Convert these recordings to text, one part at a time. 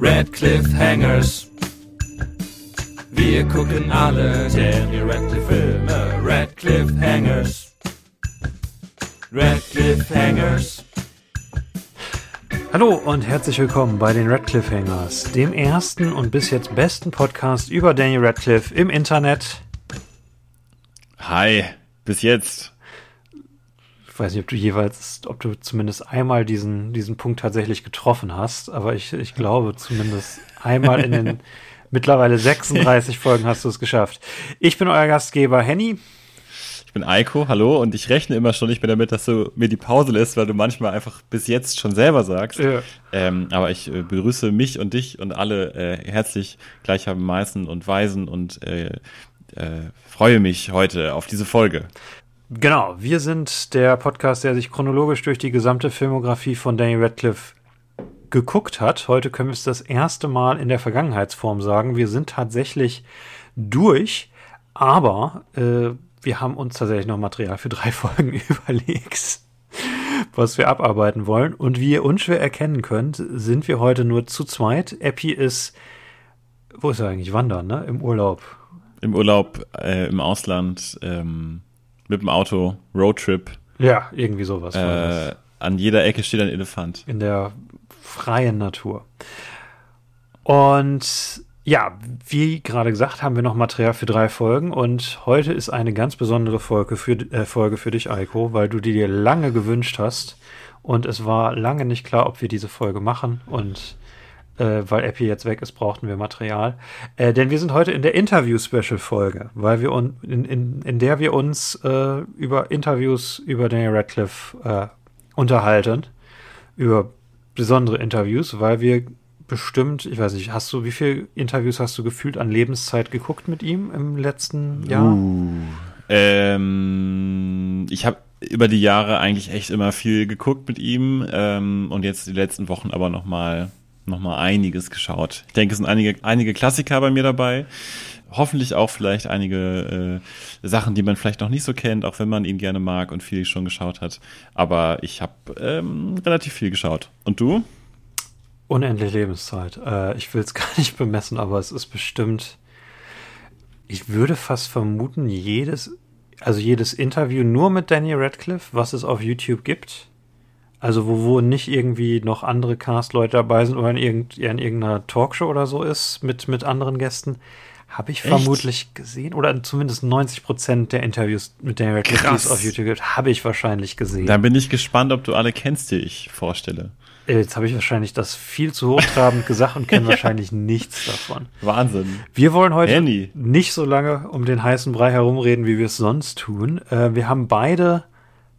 Red Cliffhangers. Wir gucken alle Daniel Radcliffe Filme. Red Cliffhangers. Red Cliffhangers. Hallo und herzlich willkommen bei den Radcliffe Hangers, dem ersten und bis jetzt besten Podcast über Daniel Radcliffe im Internet. Hi, bis jetzt. Ich weiß nicht, ob du jeweils, ob du zumindest einmal diesen, diesen Punkt tatsächlich getroffen hast, aber ich, ich glaube zumindest einmal in den mittlerweile 36 Folgen hast du es geschafft. Ich bin euer Gastgeber Henny. Ich bin Eiko, hallo, und ich rechne immer schon nicht mehr damit, dass du mir die Pause lässt, weil du manchmal einfach bis jetzt schon selber sagst. Ja. Ähm, aber ich äh, begrüße mich und dich und alle äh, herzlich gleichermaßen und weisen und äh, äh, freue mich heute auf diese Folge. Genau, wir sind der Podcast, der sich chronologisch durch die gesamte Filmografie von Daniel Radcliffe geguckt hat. Heute können wir es das erste Mal in der Vergangenheitsform sagen. Wir sind tatsächlich durch, aber äh, wir haben uns tatsächlich noch Material für drei Folgen überlegt, was wir abarbeiten wollen. Und wie ihr unschwer erkennen könnt, sind wir heute nur zu zweit. Epi ist, wo ist er eigentlich? Wandern, ne? Im Urlaub. Im Urlaub, äh, im Ausland, ähm, mit dem Auto, Roadtrip. Ja, irgendwie sowas. Äh, an jeder Ecke steht ein Elefant. in der freien Natur. Und ja, wie gerade gesagt, haben wir noch Material für drei Folgen und heute ist eine ganz besondere Folge für, äh, Folge für dich, Eiko, weil du die dir lange gewünscht hast und es war lange nicht klar, ob wir diese Folge machen und äh, weil Epi jetzt weg ist, brauchten wir Material. Äh, denn wir sind heute in der Interview-Special-Folge, weil wir un in, in, in der wir uns äh, über Interviews über Daniel Radcliffe äh, unterhalten, über besondere Interviews, weil wir bestimmt, ich weiß nicht, hast du, wie viele Interviews hast du gefühlt an Lebenszeit geguckt mit ihm im letzten Jahr? Uh. Ähm, ich habe über die Jahre eigentlich echt immer viel geguckt mit ihm ähm, und jetzt die letzten Wochen aber noch mal noch mal einiges geschaut. Ich denke, es sind einige einige Klassiker bei mir dabei. Hoffentlich auch vielleicht einige äh, Sachen, die man vielleicht noch nicht so kennt, auch wenn man ihn gerne mag und viel schon geschaut hat. Aber ich habe ähm, relativ viel geschaut. Und du? Unendlich Lebenszeit. Äh, ich will es gar nicht bemessen, aber es ist bestimmt. Ich würde fast vermuten, jedes, also jedes Interview nur mit Daniel Radcliffe, was es auf YouTube gibt. Also wo, wo nicht irgendwie noch andere Cast-Leute dabei sind oder in, irgend, in irgendeiner Talkshow oder so ist mit, mit anderen Gästen, habe ich Echt? vermutlich gesehen. Oder zumindest 90 Prozent der Interviews mit Daniel Radcliffe, die es auf YouTube gibt, habe ich wahrscheinlich gesehen. Da bin ich gespannt, ob du alle kennst, die ich vorstelle. Äh, Jetzt habe ich wahrscheinlich das viel zu hochtrabend gesagt und kenne wahrscheinlich nichts davon. Wahnsinn. Wir wollen heute Henny. nicht so lange um den heißen Brei herumreden, wie wir es sonst tun. Äh, wir haben beide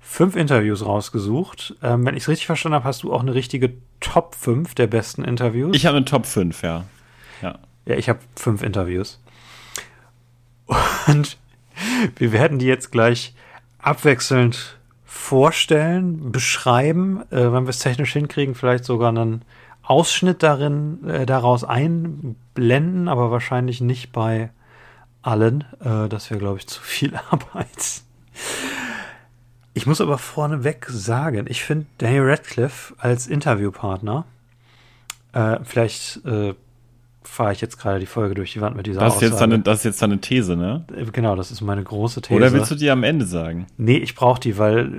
fünf Interviews rausgesucht. Ähm, wenn ich es richtig verstanden habe, hast du auch eine richtige Top 5 der besten Interviews. Ich habe eine Top 5, ja. Ja. ja, ich habe fünf Interviews. Und wir werden die jetzt gleich abwechselnd vorstellen, beschreiben, äh, wenn wir es technisch hinkriegen, vielleicht sogar einen Ausschnitt darin äh, daraus einblenden, aber wahrscheinlich nicht bei allen. Äh, das wäre, glaube ich, zu viel Arbeit. Ich muss aber vorneweg sagen, ich finde Daniel Radcliffe als Interviewpartner, äh, vielleicht äh, fahre ich jetzt gerade die Folge durch die Wand mit dieser Das ist, jetzt Aussage. deine, das ist jetzt deine These, ne? Äh, Genau, das ist meine große These. Oder willst du die am Ende sagen? Nee, ich brauche die, weil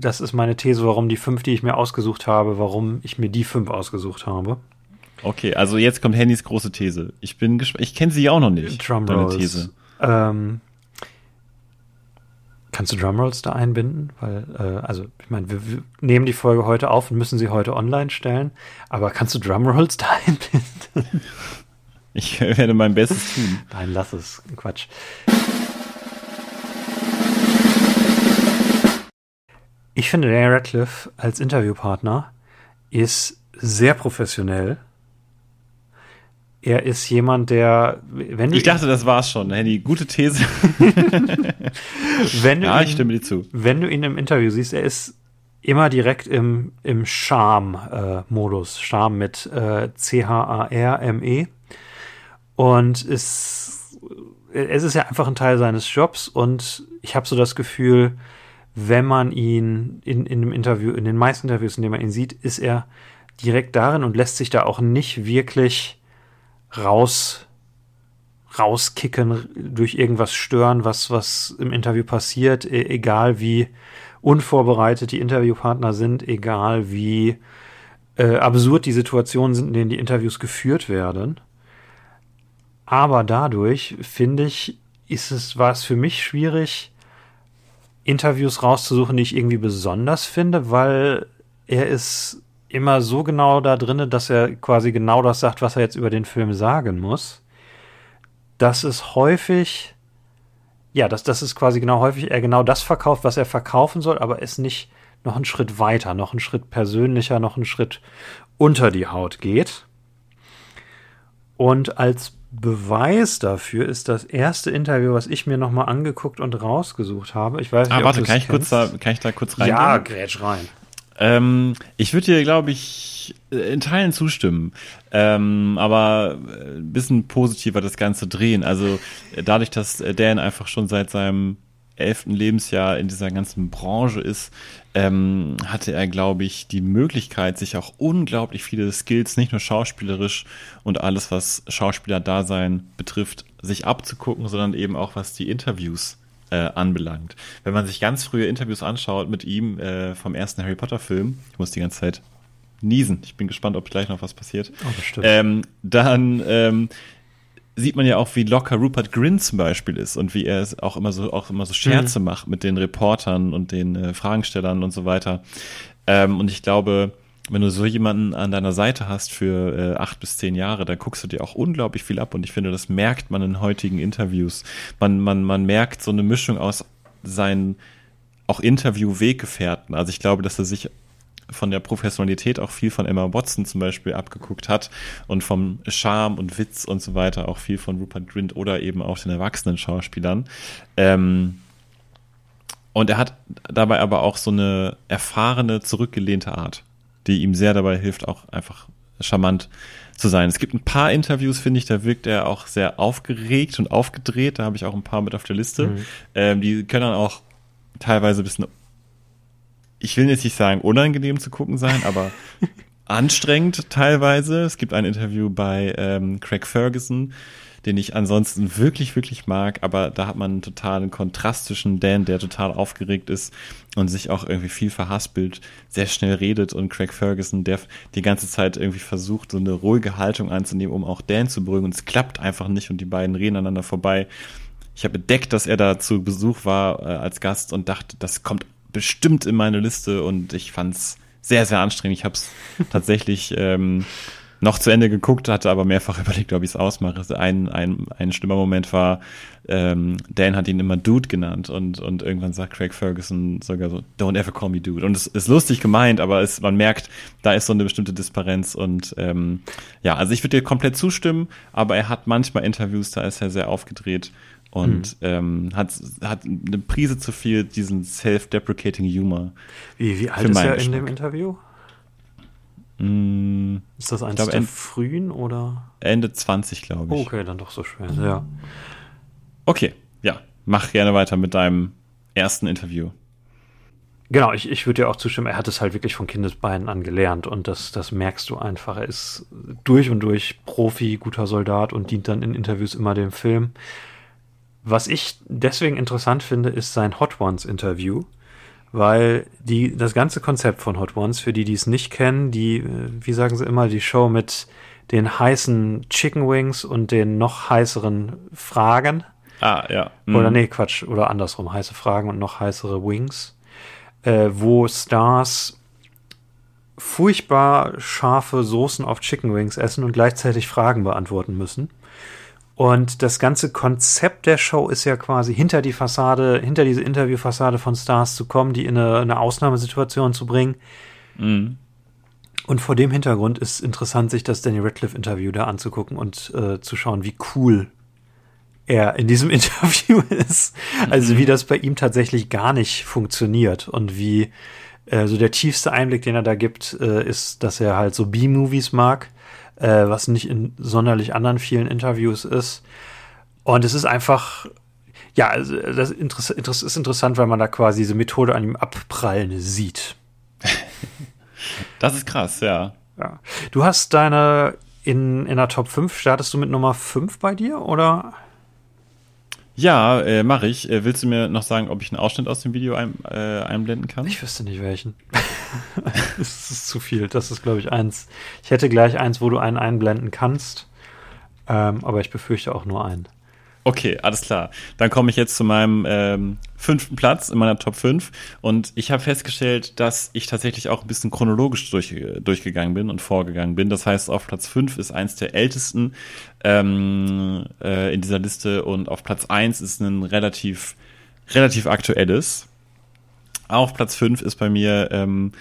das ist meine These, warum die fünf, die ich mir ausgesucht habe, warum ich mir die fünf ausgesucht habe. Okay, also jetzt kommt Hennys große These. Ich bin gespannt. Ich kenne sie auch noch nicht. deine Drumrolls. These. Ähm, kannst du Drumrolls da einbinden? Weil, äh, also, ich meine, wir, wir nehmen die Folge heute auf und müssen sie heute online stellen, aber kannst du Drumrolls da einbinden? Ich werde mein Bestes tun. Nein, lass es. Quatsch. Ich finde, Daniel Radcliffe als Interviewpartner ist sehr professionell. Er ist jemand, der, wenn Ich dachte, das war's schon. Henny, gute These. wenn du Ja, ihn, ich stimme dir zu. wenn du ihn im Interview siehst, er ist immer direkt im, im Charme-Modus. Charme mit äh, C-H-A-R-M-E. Und ist, es ist ja einfach ein Teil seines Jobs und ich habe so das Gefühl, wenn man ihn in, in einem Interview, in den meisten Interviews, in denen man ihn sieht, ist er direkt darin und lässt sich da auch nicht wirklich raus rauskicken, durch irgendwas stören, was, was im Interview passiert, e egal wie unvorbereitet die Interviewpartner sind, egal wie äh, absurd die Situationen sind, in denen die Interviews geführt werden. Aber dadurch, finde ich, ist es, war es für mich schwierig, Interviews rauszusuchen, die ich irgendwie besonders finde, weil er ist immer so genau da drin, dass er quasi genau das sagt, was er jetzt über den Film sagen muss. Dass es häufig, ja, dass das ist quasi genau häufig er genau das verkauft, was er verkaufen soll, aber es nicht noch einen Schritt weiter, noch einen Schritt persönlicher, noch einen Schritt unter die Haut geht. Und als Beweis dafür ist das erste Interview, was ich mir nochmal angeguckt und rausgesucht habe. Ich weiß nicht, ah, warte, kann ich, kurz da, kann ich da kurz reingehen? Ja, grätsch rein. Ähm, ich würde dir, glaube ich, in Teilen zustimmen, ähm, aber ein bisschen positiver das Ganze drehen. Also dadurch, dass Dan einfach schon seit seinem elften Lebensjahr in dieser ganzen Branche ist, ähm, hatte er, glaube ich, die Möglichkeit, sich auch unglaublich viele Skills, nicht nur schauspielerisch und alles, was Schauspielerdasein betrifft, sich abzugucken, sondern eben auch was die Interviews äh, anbelangt. Wenn man sich ganz frühe Interviews anschaut mit ihm äh, vom ersten Harry Potter Film, ich muss die ganze Zeit niesen, ich bin gespannt, ob gleich noch was passiert, oh, ähm, dann ähm, sieht man ja auch, wie locker Rupert Grin zum Beispiel ist und wie er es auch immer so auch immer so Scherze mhm. macht mit den Reportern und den äh, Fragenstellern und so weiter. Ähm, und ich glaube, wenn du so jemanden an deiner Seite hast für äh, acht bis zehn Jahre, dann guckst du dir auch unglaublich viel ab. Und ich finde, das merkt man in heutigen Interviews. Man, man, man merkt so eine Mischung aus seinen auch Interview-Weggefährten. Also ich glaube, dass er sich von der Professionalität auch viel von Emma Watson zum Beispiel abgeguckt hat und vom Charme und Witz und so weiter auch viel von Rupert Grint oder eben auch den erwachsenen Schauspielern. Ähm, und er hat dabei aber auch so eine erfahrene, zurückgelehnte Art, die ihm sehr dabei hilft, auch einfach charmant zu sein. Es gibt ein paar Interviews, finde ich, da wirkt er auch sehr aufgeregt und aufgedreht. Da habe ich auch ein paar mit auf der Liste. Mhm. Ähm, die können dann auch teilweise ein bisschen ich will jetzt nicht sagen, unangenehm zu gucken sein, aber anstrengend teilweise. Es gibt ein Interview bei ähm, Craig Ferguson, den ich ansonsten wirklich, wirklich mag, aber da hat man einen totalen Kontrast zwischen Dan, der total aufgeregt ist und sich auch irgendwie viel verhaspelt, sehr schnell redet und Craig Ferguson, der die ganze Zeit irgendwie versucht, so eine ruhige Haltung anzunehmen, um auch Dan zu beruhigen und es klappt einfach nicht und die beiden reden aneinander vorbei. Ich habe entdeckt, dass er da zu Besuch war äh, als Gast und dachte, das kommt bestimmt in meine Liste und ich fand's sehr, sehr anstrengend. Ich habe es tatsächlich ähm, noch zu Ende geguckt, hatte aber mehrfach überlegt, ob ich es ausmache. Ein, ein, ein schlimmer Moment war, ähm, Dan hat ihn immer Dude genannt und, und irgendwann sagt Craig Ferguson sogar so, don't ever call me Dude. Und es ist lustig gemeint, aber es, man merkt, da ist so eine bestimmte Disparenz und ähm, ja, also ich würde dir komplett zustimmen, aber er hat manchmal Interviews, da ist er sehr aufgedreht und mhm. ähm, hat, hat eine Prise zu viel diesen self-deprecating Humor. Wie, wie alt ist er in dem Interview? Mm, ist das eins der frühen oder? Ende 20, glaube ich. okay, dann doch so schwer, ja. Okay, ja. Mach gerne weiter mit deinem ersten Interview. Genau, ich, ich würde dir auch zustimmen, er hat es halt wirklich von Kindesbeinen an gelernt und das, das merkst du einfach. Er ist durch und durch Profi, guter Soldat und dient dann in Interviews immer dem Film. Was ich deswegen interessant finde, ist sein Hot Ones Interview, weil die, das ganze Konzept von Hot Ones, für die, die es nicht kennen, die, äh, wie sagen sie immer, die Show mit den heißen Chicken Wings und den noch heißeren Fragen. Ah, ja. Mhm. Oder nee, Quatsch, oder andersrum, heiße Fragen und noch heißere Wings, äh, wo Stars furchtbar scharfe Soßen auf Chicken Wings essen und gleichzeitig Fragen beantworten müssen. Und das ganze Konzept der Show ist ja quasi hinter die Fassade, hinter diese Interviewfassade von Stars zu kommen, die in eine, eine Ausnahmesituation zu bringen. Mhm. Und vor dem Hintergrund ist interessant, sich das Danny Radcliffe-Interview da anzugucken und äh, zu schauen, wie cool er in diesem Interview ist. Also mhm. wie das bei ihm tatsächlich gar nicht funktioniert und wie äh, so der tiefste Einblick, den er da gibt, äh, ist, dass er halt so B-Movies mag äh, was nicht in sonderlich anderen vielen Interviews ist. Und es ist einfach, ja, das ist interessant, weil man da quasi diese Methode an ihm abprallen sieht. Das ist krass, ja. Ja. Du hast deine in, in der Top 5, startest du mit Nummer 5 bei dir oder? Ja, äh, mache ich. Äh, willst du mir noch sagen, ob ich einen Ausschnitt aus dem Video ein, äh, einblenden kann? Ich wüsste nicht welchen. das ist zu viel. Das ist, glaube ich, eins. Ich hätte gleich eins, wo du einen einblenden kannst. Ähm, aber ich befürchte auch nur einen. Okay, alles klar. Dann komme ich jetzt zu meinem ähm, fünften Platz in meiner Top 5. Und ich habe festgestellt, dass ich tatsächlich auch ein bisschen chronologisch durch, durchgegangen bin und vorgegangen bin. Das heißt, auf Platz 5 ist eins der ältesten ähm, äh, in dieser Liste und auf Platz 1 ist ein relativ, relativ aktuelles. Auf Platz 5 ist bei mir ähm,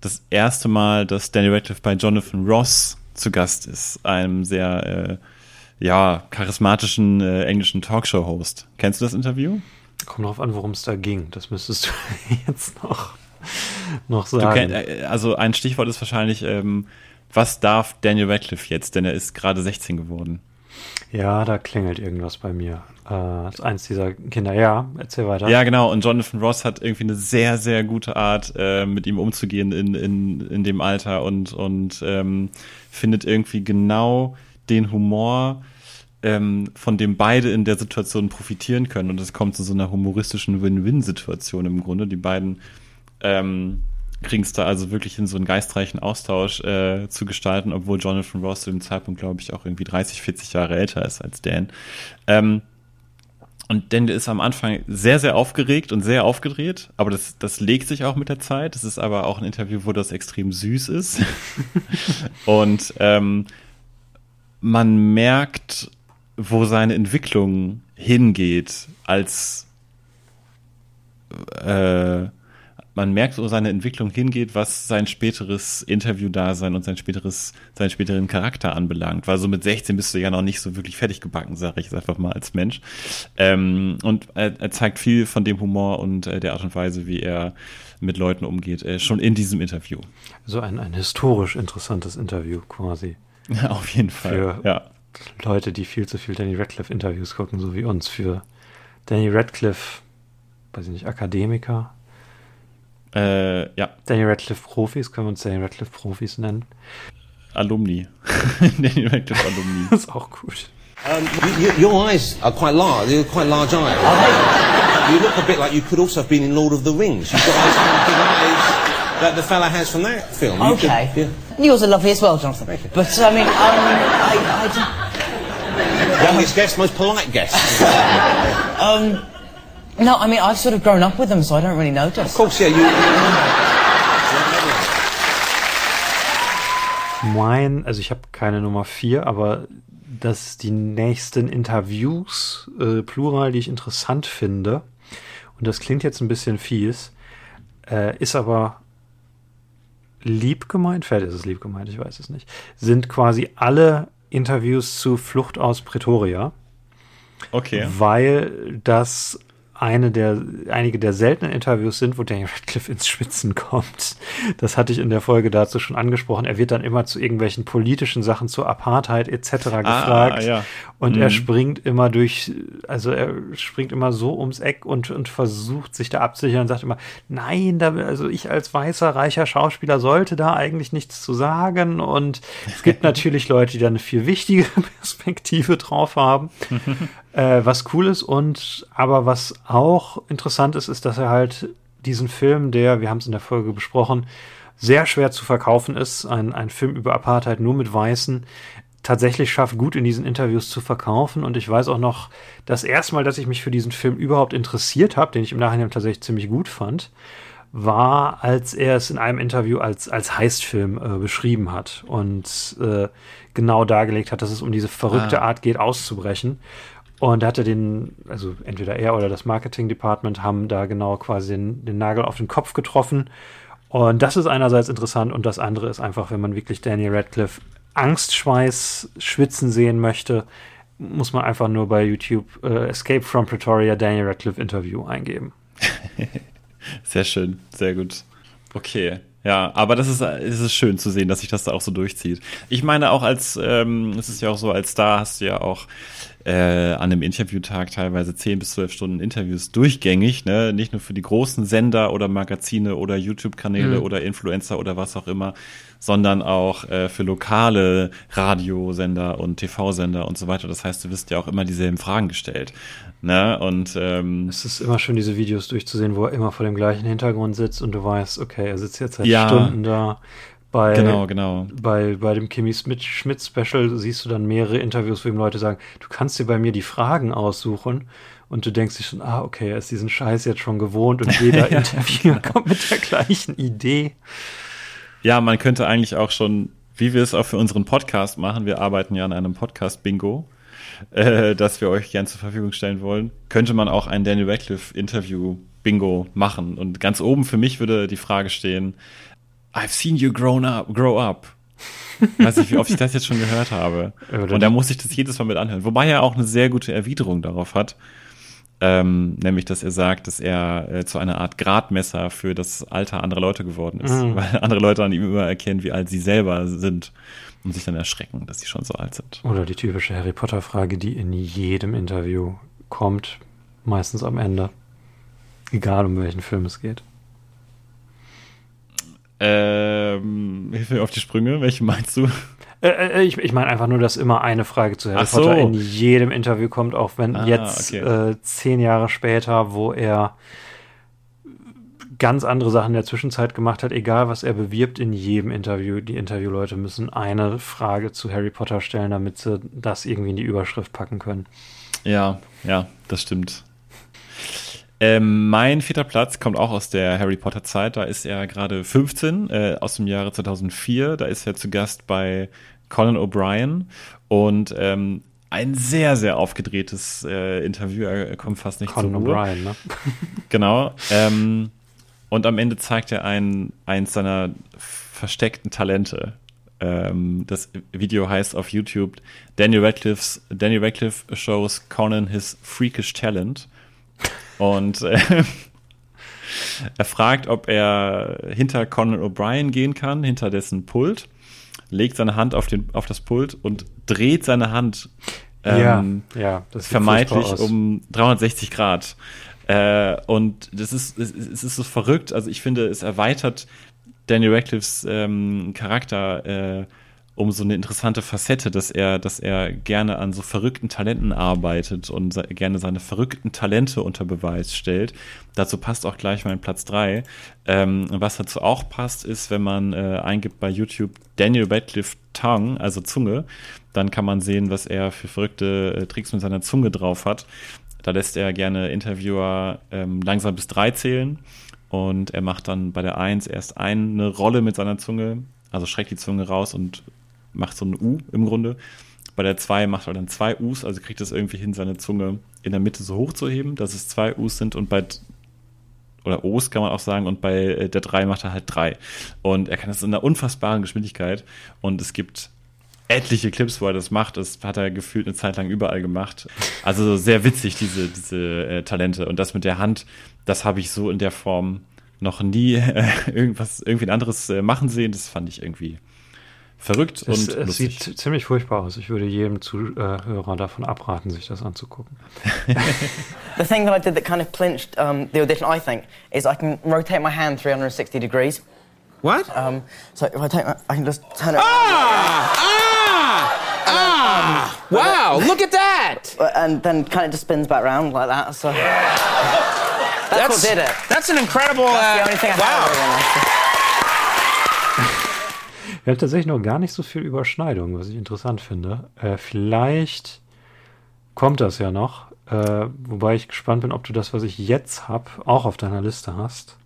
das erste Mal, dass Danny Radcliffe bei Jonathan Ross zu Gast ist, einem sehr äh, ja, charismatischen äh, englischen Talkshow-Host. Kennst du das Interview? Kommt drauf an, worum es da ging. Das müsstest du jetzt noch, noch sagen. Kenn, äh, also ein Stichwort ist wahrscheinlich, ähm, was darf Daniel Radcliffe jetzt? Denn er ist gerade 16 geworden. Ja, da klingelt irgendwas bei mir. Äh, ist eins dieser Kinder. Ja, erzähl weiter. Ja, genau. Und Jonathan Ross hat irgendwie eine sehr, sehr gute Art, äh, mit ihm umzugehen in, in, in dem Alter und, und ähm, findet irgendwie genau den Humor, ähm, von dem beide in der Situation profitieren können. Und es kommt zu so einer humoristischen Win-Win-Situation im Grunde. Die beiden ähm, kriegen es da also wirklich in so einen geistreichen Austausch äh, zu gestalten, obwohl Jonathan Ross zu dem Zeitpunkt, glaube ich, auch irgendwie 30, 40 Jahre älter ist als Dan. Ähm, und Dan ist am Anfang sehr, sehr aufgeregt und sehr aufgedreht, aber das, das legt sich auch mit der Zeit. Das ist aber auch ein Interview, wo das extrem süß ist. und ähm, man merkt, wo seine Entwicklung hingeht, als äh, man merkt, wo seine Entwicklung hingeht, was sein späteres Interview-Dasein und sein späteres, seinen späteren Charakter anbelangt. Weil so mit 16 bist du ja noch nicht so wirklich fertig gebacken, sage ich jetzt einfach mal als Mensch. Ähm, und er, er, zeigt viel von dem Humor und äh, der Art und Weise, wie er mit Leuten umgeht, äh, schon in diesem Interview. So ein, ein historisch interessantes Interview quasi. Ja, auf jeden Fall. Für ja. Leute, die viel zu viel Danny Radcliffe Interviews gucken, so wie uns. Für Danny Radcliffe, weiß ich nicht, Akademiker. Äh, ja. Danny Radcliffe Profis, können wir uns Danny Radcliffe Profis nennen? Alumni. Danny Radcliffe Alumni. das ist auch gut. Um, you, your eyes are quite large. They're quite large eyes. you look a bit like you could also have been in Lord of the Rings. You've got those big eyes that the fella has from that film. You okay. Could, yeah. Yours are lovely as well, Jonathan. But I mean, um, I, I youngest guest, most polite guest. um, no, I mean I've sort of grown up with them, so I don't really notice. Of course, yeah. You, mein, also ich habe keine Nummer vier, aber dass die nächsten Interviews, äh, plural, die ich interessant finde, und das klingt jetzt ein bisschen fies, äh, ist aber lieb gemeint, vielleicht ist es lieb gemeint, ich weiß es nicht, sind quasi alle Interviews zu Flucht aus Pretoria. Okay. Weil das eine der, einige der seltenen Interviews sind, wo Daniel Radcliffe ins Schwitzen kommt. Das hatte ich in der Folge dazu schon angesprochen. Er wird dann immer zu irgendwelchen politischen Sachen, zur Apartheid etc. gefragt. Ah, ja. Und mhm. er springt immer durch, also er springt immer so ums Eck und, und versucht sich da abzusichern und sagt immer, nein, da, also ich als weißer, reicher Schauspieler sollte da eigentlich nichts zu sagen. Und es gibt natürlich Leute, die da eine viel wichtige Perspektive drauf haben. Äh, was cool ist und aber was auch interessant ist, ist, dass er halt diesen Film, der, wir haben es in der Folge besprochen, sehr schwer zu verkaufen ist, ein, ein Film über Apartheid nur mit Weißen, tatsächlich schafft, gut in diesen Interviews zu verkaufen. Und ich weiß auch noch, das erste Mal, dass ich mich für diesen Film überhaupt interessiert habe, den ich im Nachhinein tatsächlich ziemlich gut fand, war, als er es in einem Interview als, als Heistfilm äh, beschrieben hat und äh, genau dargelegt hat, dass es um diese verrückte ah. Art geht, auszubrechen. Und da hatte den, also entweder er oder das Marketing Department haben da genau quasi den, den Nagel auf den Kopf getroffen. Und das ist einerseits interessant und das andere ist einfach, wenn man wirklich Daniel Radcliffe Angstschweiß schwitzen sehen möchte, muss man einfach nur bei YouTube äh, Escape from Pretoria Daniel Radcliffe Interview eingeben. sehr schön, sehr gut. Okay. Ja, aber das ist, es ist schön zu sehen, dass sich das da auch so durchzieht. Ich meine auch als, ähm, es ist ja auch so, als Star hast du ja auch äh, an einem Interviewtag teilweise 10 bis 12 Stunden Interviews durchgängig, ne? nicht nur für die großen Sender oder Magazine oder YouTube-Kanäle Mhm. oder Influencer oder was auch immer, sondern auch äh, für lokale Radiosender und TV-Sender und so weiter. Das heißt, du wirst ja auch immer dieselben Fragen gestellt. Ne? Und ähm, Es ist immer schön, diese Videos durchzusehen, wo er immer vor dem gleichen Hintergrund sitzt und du weißt, okay, er sitzt jetzt seit Ja. Stunden da. Bei, genau, genau. bei, bei dem Kimi Smith- Schmidt Special siehst du dann mehrere Interviews, wo ihm Leute sagen, du kannst dir bei mir die Fragen aussuchen und du denkst dir schon, ah, okay, er ist diesen Scheiß jetzt schon gewohnt und jeder Interviewer kommt mit der gleichen Idee. Ja, man könnte eigentlich auch schon, wie wir es auch für unseren Podcast machen, wir arbeiten ja an einem Podcast-Bingo, äh, das wir euch gern zur Verfügung stellen wollen, könnte man auch ein Daniel Radcliffe-Interview-Bingo machen. Und ganz oben für mich würde die Frage stehen, I've seen you grown up, grow up. Weiß nicht, wie oft ich das jetzt schon gehört habe. Und da muss ich das jedes Mal mit anhören. Wobei er auch eine sehr gute Erwiderung darauf hat. Ähm, nämlich, dass er sagt, dass er äh, zu einer Art Gradmesser für das Alter anderer Leute geworden ist. Mhm. Weil andere Leute an ihm immer erkennen, wie alt sie selber sind und sich dann erschrecken, dass sie schon so alt sind. Oder die typische Harry Potter-Frage, die in jedem Interview kommt, meistens am Ende. Egal um welchen Film es geht. Ähm, hilf mir auf die Sprünge. Welche meinst du? Äh, äh, ich ich meine einfach nur, dass immer eine Frage zu Harry so. Potter in jedem Interview kommt, auch wenn Ah, jetzt okay. äh, zehn Jahre später, wo er ganz andere Sachen in der Zwischenzeit gemacht hat, egal was er bewirbt, in jedem Interview, die Interviewleute müssen eine Frage zu Harry Potter stellen, damit sie das irgendwie in die Überschrift packen können. Ja, ja, das stimmt. Ähm, mein vierter Platz kommt auch aus der Harry Potter Zeit. Da ist er gerade 15, äh, aus dem Jahre 2004. Da ist er zu Gast bei Conan O'Brien und ähm, ein sehr, sehr aufgedrehtes äh, Interview. Er kommt fast nicht Conan zur Ruhe. O'Brien, ne? Genau. Ähm, und am Ende zeigt er ein, eins seiner versteckten Talente. Ähm, das Video heißt auf YouTube Daniel Radcliffe's Daniel Radcliffe shows Conan his freakish talent. Und äh, er fragt, ob er hinter Conan O'Brien gehen kann, hinter dessen Pult, legt seine Hand auf, den, auf das Pult und dreht seine Hand ähm, ja, ja, vermeintlich um 360 Grad. Äh, und das ist, es, es ist so verrückt. Also ich finde, es erweitert Daniel Radcliffes ähm, Charakter äh, um so eine interessante Facette, dass er, dass er gerne an so verrückten Talenten arbeitet und se gerne seine verrückten Talente unter Beweis stellt. Dazu passt auch gleich mein Platz drei. Ähm, was dazu auch passt, ist, wenn man äh, eingibt bei YouTube Daniel Radcliffe Tongue, also Zunge, dann kann man sehen, was er für verrückte äh, Tricks mit seiner Zunge drauf hat. Da lässt er gerne Interviewer ähm, langsam bis drei zählen und er macht dann bei der Eins erst eine Rolle mit seiner Zunge, also schreckt die Zunge raus und macht so ein U im Grunde. Bei der zwei macht er dann zwei Us, also kriegt es irgendwie hin, seine Zunge in der Mitte so hoch zu heben, dass es zwei Us sind und bei oder O's kann man auch sagen und bei äh, der drei macht er halt drei. Und er kann das in einer unfassbaren Geschwindigkeit und es gibt etliche Clips, wo er das macht. Das hat er gefühlt eine Zeit lang überall gemacht. Also sehr witzig, diese, diese äh, Talente. Und das mit der Hand, das habe ich so in der Form noch nie äh, irgendwas, irgendwie ein anderes äh, machen sehen. Das fand ich irgendwie verrückt Es, und es lustig. sieht ziemlich furchtbar aus. Ich würde jedem Zuhörer davon abraten, sich das anzugucken. The thing that I did that kind of clinched um, the audition, I think, is I can rotate my hand 360 degrees. What? Um, so if I take my, I can just turn it Ah! Ah! Ah! Wow, look at that! around, and then kind of just spins back round like that. So that's, what did it. That's an incredible. That's the uh, only thing I wow. Wir haben tatsächlich noch gar nicht so viel Überschneidung, was ich interessant finde. Äh, vielleicht kommt das ja noch. Äh, wobei ich gespannt bin, ob du das, was ich jetzt habe, auch auf deiner Liste hast.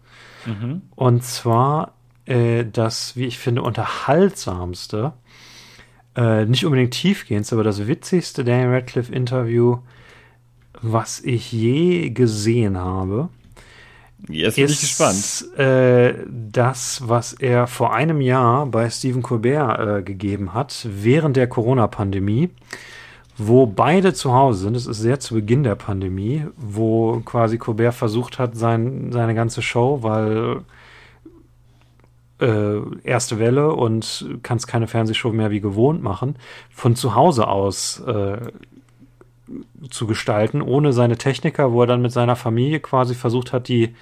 Und zwar äh, das, wie ich finde, unterhaltsamste, äh, nicht unbedingt tiefgehendste, aber das witzigste Daniel Radcliffe-Interview, was ich je gesehen habe Jetzt bin ich gespannt. äh, das, was er vor einem Jahr bei Stephen Colbert äh, gegeben hat, während der Corona-Pandemie, wo beide zu Hause sind. Es ist sehr zu Beginn der Pandemie, wo quasi Colbert versucht hat, sein, seine ganze Show, weil äh, erste Welle und kannst keine Fernsehshow mehr wie gewohnt machen, von zu Hause aus äh, zu gestalten, ohne seine Techniker, wo er dann mit seiner Familie quasi versucht hat, die,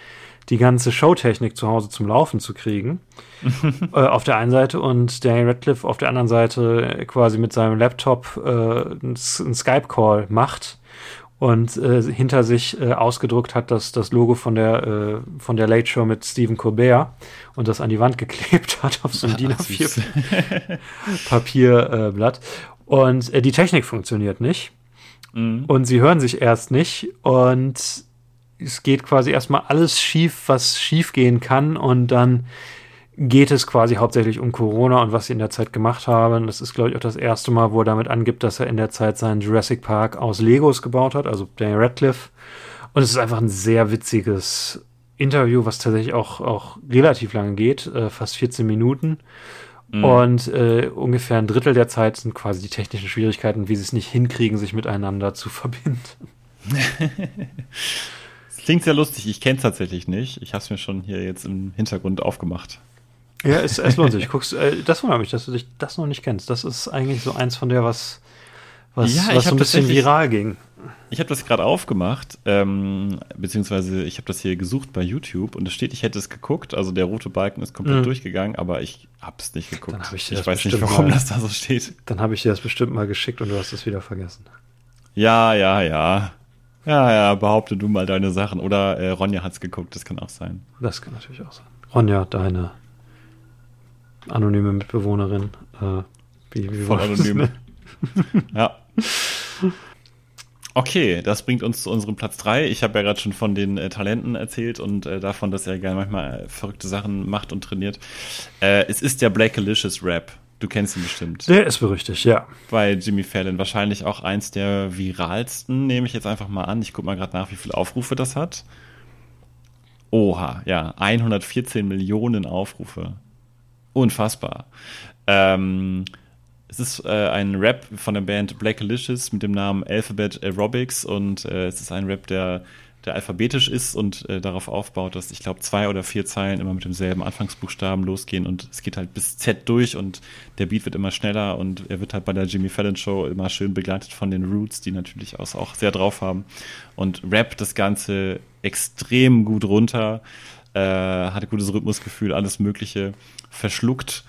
die ganze Showtechnik zu Hause zum Laufen zu kriegen. äh, auf der einen Seite und Daniel Radcliffe auf der anderen Seite quasi mit seinem Laptop äh, einen Skype-Call macht und äh, hinter sich äh, ausgedruckt hat das, das Logo von der, äh, von der Late Show mit Stephen Colbert und das an die Wand geklebt hat auf so einem DIN A4 Papierblatt. und äh, die Technik funktioniert nicht. Und sie hören sich erst nicht und es geht quasi erstmal alles schief, was schief gehen kann und dann geht es quasi hauptsächlich um Corona und was sie in der Zeit gemacht haben. Das ist, glaube ich, auch das erste Mal, wo er damit angibt, dass er in der Zeit seinen Jurassic Park aus Legos gebaut hat, also Daniel Radcliffe. Und es ist einfach ein sehr witziges Interview, was tatsächlich auch, auch relativ lange geht, äh, fast 14 Minuten. Und äh, ungefähr ein Drittel der Zeit sind quasi die technischen Schwierigkeiten, wie sie es nicht hinkriegen, sich miteinander zu verbinden. Das klingt sehr lustig. Ich kenne es tatsächlich nicht. Ich habe es mir schon hier jetzt im Hintergrund aufgemacht. Ja, es, es lohnt sich. Guckst, äh, das wundert mich, dass du dich das noch nicht kennst. Das ist eigentlich so eins von der, was, was, Ja, was so ein bisschen viral ging. Ich habe das gerade aufgemacht, ähm, beziehungsweise ich habe das hier gesucht bei YouTube und es steht, ich hätte es geguckt. Also der rote Balken ist komplett Mhm. durchgegangen, aber ich habe es nicht geguckt. Dann ich dir ich weiß nicht, warum mal- das da so steht. Dann habe ich dir das bestimmt mal geschickt und du hast es wieder vergessen. Ja, ja, ja. Ja, ja, behaupte du mal deine Sachen. Oder äh, Ronja hat's geguckt, das kann auch sein. Das kann natürlich auch sein. Ronja, deine anonyme Mitbewohnerin. Äh, wie, wie Voll anonym. Ja. Okay, das bringt uns zu unserem Platz drei. Ich habe ja gerade schon von den äh, Talenten erzählt und äh, davon, dass er gerne manchmal äh, verrückte Sachen macht und trainiert. Äh, es ist der Blackalicious Rap. Du kennst ihn bestimmt. Der ist berüchtigt, ja. Bei Jimmy Fallon wahrscheinlich auch eins der viralsten, nehme ich jetzt einfach mal an. Ich gucke mal gerade nach, wie viele Aufrufe das hat. Oha, ja, 114 Millionen Aufrufe. Unfassbar. Ähm, es ist äh, ein Rap von der Band Black Alicious mit dem Namen Alphabet Aerobics und äh, es ist ein Rap, der, der alphabetisch ist und äh, darauf aufbaut, dass ich glaube zwei oder vier Zeilen immer mit demselben Anfangsbuchstaben losgehen und es geht halt bis Z durch und der Beat wird immer schneller und er wird halt bei der Jimmy Fallon Show immer schön begleitet von den Roots, die natürlich auch, auch sehr drauf haben. Und rappt das Ganze extrem gut runter, äh, hat gutes Rhythmusgefühl, alles Mögliche, verschluckt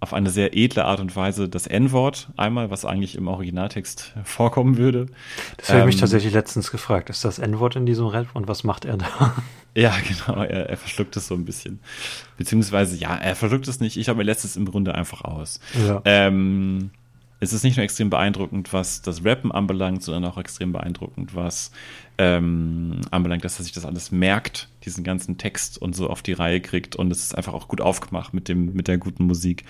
auf eine sehr edle Art und Weise das N-Wort einmal, was eigentlich im Originaltext vorkommen würde. Das habe ich mich Ähm, tatsächlich letztens gefragt. Ist das N-Wort in diesem Rap und was macht er da? Ja, genau, er, er verschluckt es so ein bisschen. Beziehungsweise, ja, er verschluckt es nicht. Ich habe mir letztes im Grunde einfach aus. Ja. Ähm, es ist nicht nur extrem beeindruckend, was das Rappen anbelangt, sondern auch extrem beeindruckend, was ähm, anbelangt, dass er sich das alles merkt, diesen ganzen Text und so auf die Reihe kriegt. Und es ist einfach auch gut aufgemacht mit dem, mit der guten Musik,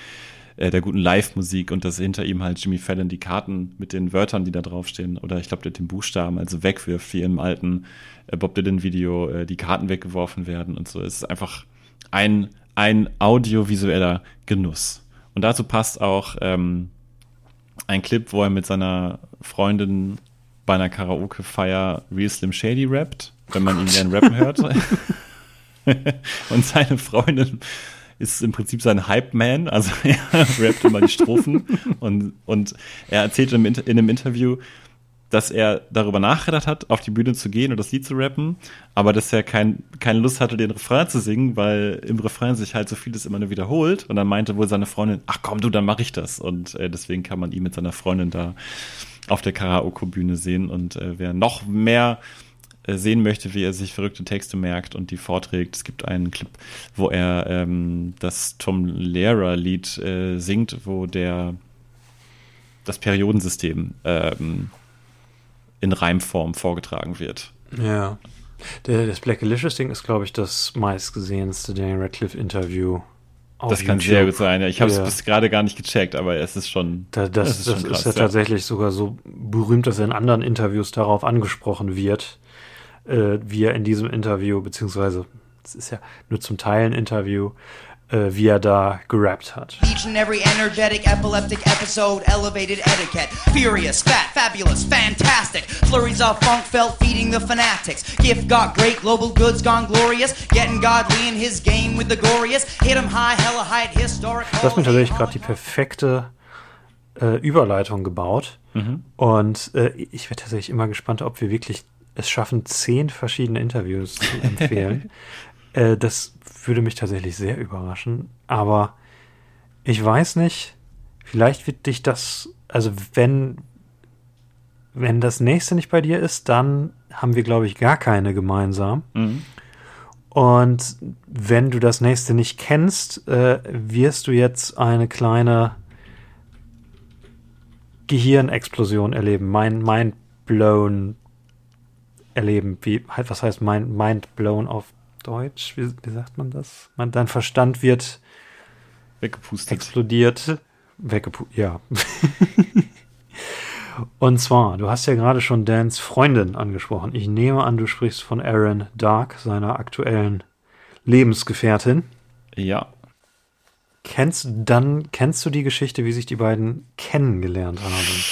äh, der guten Live-Musik und dass hinter ihm halt Jimmy Fallon die Karten mit den Wörtern, die da draufstehen, oder ich glaube, mit den Buchstaben, also wegwirft, wie im alten äh, Bob Dylan-Video äh, die Karten weggeworfen werden und so. Es ist einfach ein, ein audiovisueller Genuss. Und dazu passt auch ähm, ein Clip, wo er mit seiner Freundin bei einer Karaoke-Feier Real Slim Shady rappt, wenn man ihn gern rappen hört. Und seine Freundin ist im Prinzip sein Hype-Man, also er rappt immer die Strophen und, und er erzählt in einem, Inter- in einem Interview, dass er darüber nachgedacht hat, auf die Bühne zu gehen und das Lied zu rappen, aber dass er kein, keine Lust hatte, den Refrain zu singen, weil im Refrain sich halt so vieles immer nur wiederholt. Und dann meinte wohl seine Freundin, ach komm du, dann mach ich das. Und äh, deswegen kann man ihn mit seiner Freundin da auf der Karaoke-Bühne sehen. Und äh, wer noch mehr äh, sehen möchte, wie er sich verrückte Texte merkt und die vorträgt, es gibt einen Clip, wo er ähm, das Tom Lehrer-Lied äh, singt, wo der das Periodensystem ähm, in Reimform vorgetragen wird. Ja. Das Black Alicious Ding ist, glaube ich, das meistgesehenste Daniel Radcliffe Interview. auf Das kann YouTube. sehr gut sein. Ich habe es Ja. bis gerade gar nicht gecheckt, aber es ist schon. Da, das, das, ist, schon krass, ja tatsächlich sogar so berühmt, dass er in anderen Interviews darauf angesprochen wird, äh, wie er in diesem Interview, beziehungsweise es ist ja nur zum Teil ein Interview, äh, wie er da gerappt hat. Each and every energetic, epileptic episode, elevated etiquette. Furious, fat, fabulous, fantastic. Flurries of funk felt feeding the fanatics. Gift got great, global goods gone glorious. Getting godly in his game with the glorious. Hit 'em high, hella height, historic. Das ist mir tatsächlich gerade die perfekte äh, Überleitung gebaut. Und äh, ich werde tatsächlich immer gespannt, ob wir wirklich es schaffen, zehn verschiedene Interviews zu empfehlen. äh, das würde mich tatsächlich sehr überraschen. Aber ich weiß nicht, vielleicht wird dich das, also wenn, wenn das nächste nicht bei dir ist, dann haben wir, glaube ich, gar keine gemeinsam. Und wenn du das nächste nicht kennst, äh, wirst du jetzt eine kleine Gehirnexplosion erleben. Mein Mind blown erleben. Wie, halt, was heißt mind, mind blown auf Deutsch? Wie, wie sagt man das? Man, dein Verstand wird Weggepustet. explodiert. Weggepustet, ja. Und zwar, du hast ja gerade schon Dans Freundin angesprochen. Ich nehme an, du sprichst von Aaron Dark, seiner aktuellen Lebensgefährtin. Ja. Kennst dann, kennst du die Geschichte, wie sich die beiden kennengelernt haben?